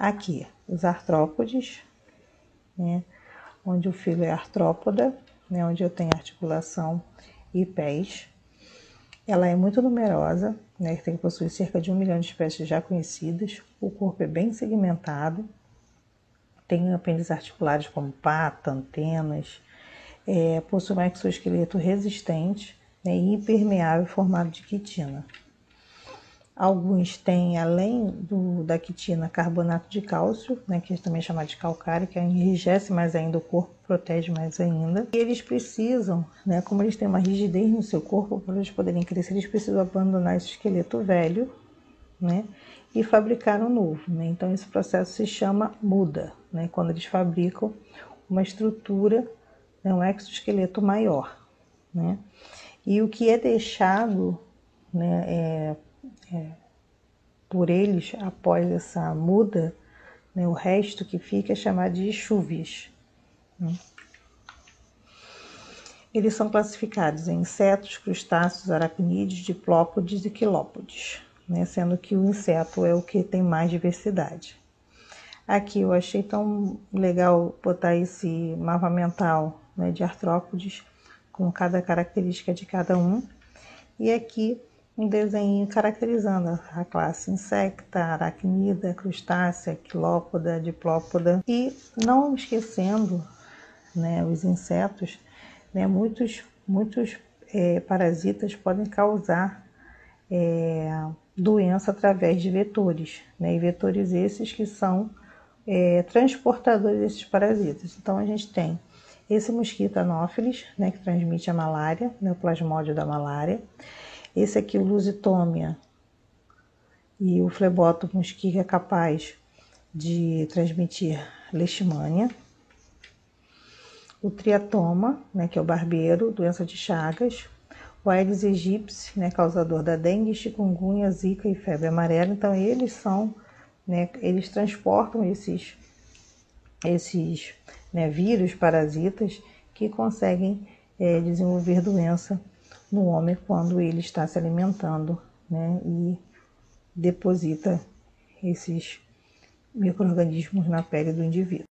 Aqui, os artrópodes, né? onde o filo é artrópoda, né? onde eu tenho articulação e pés. Ela é muito numerosa, né? tem que possuir cerca de um milhão de espécies já conhecidas. O corpo é bem segmentado, tem apêndices articulares como pata, antenas, é, possui um exoesqueleto resistente né, e impermeável formado de quitina. Alguns têm, além do, da quitina, carbonato de cálcio, né, que também é chamado de calcário, que enrijece mais ainda o corpo, protege mais ainda. E eles precisam, né, como eles têm uma rigidez no seu corpo, para eles poderem crescer, eles precisam abandonar esse esqueleto velho né, e fabricar um novo. Né? Então, esse processo se chama muda, né, quando eles fabricam uma estrutura, né, um exoesqueleto maior. Né? E o que é deixado né, é é, por eles após essa muda, né, o resto que fica é chamado de chuvas. Né? Eles são classificados em insetos, crustáceos, aracnídeos, diplópodes e quilópodes, né, sendo que o inseto é o que tem mais diversidade. Aqui eu achei tão legal botar esse mapa mental né, de artrópodes com cada característica de cada um. E aqui um desenho caracterizando a classe insecta, aracnida, crustácea, quilópoda, diplópoda e não esquecendo né, os insetos, né, muitos, muitos é, parasitas podem causar é, doença através de vetores, né, e vetores esses que são é, transportadores desses parasitas. Então a gente tem esse mosquito anófilis, né, que transmite a malária, né, o plasmódio da malária. Esse aqui, o Lusitômia e o Flebotomus, que é capaz de transmitir leishmania. O triatoma, né, que é o barbeiro, doença de Chagas. O Aedes aegypti, né, causador da dengue, chikungunya, zika e febre amarela. Então, eles são, né, eles transportam esses, esses né, vírus, parasitas, que conseguem é, desenvolver doença no homem quando ele está se alimentando, né? E deposita esses micro-organismos na pele do indivíduo.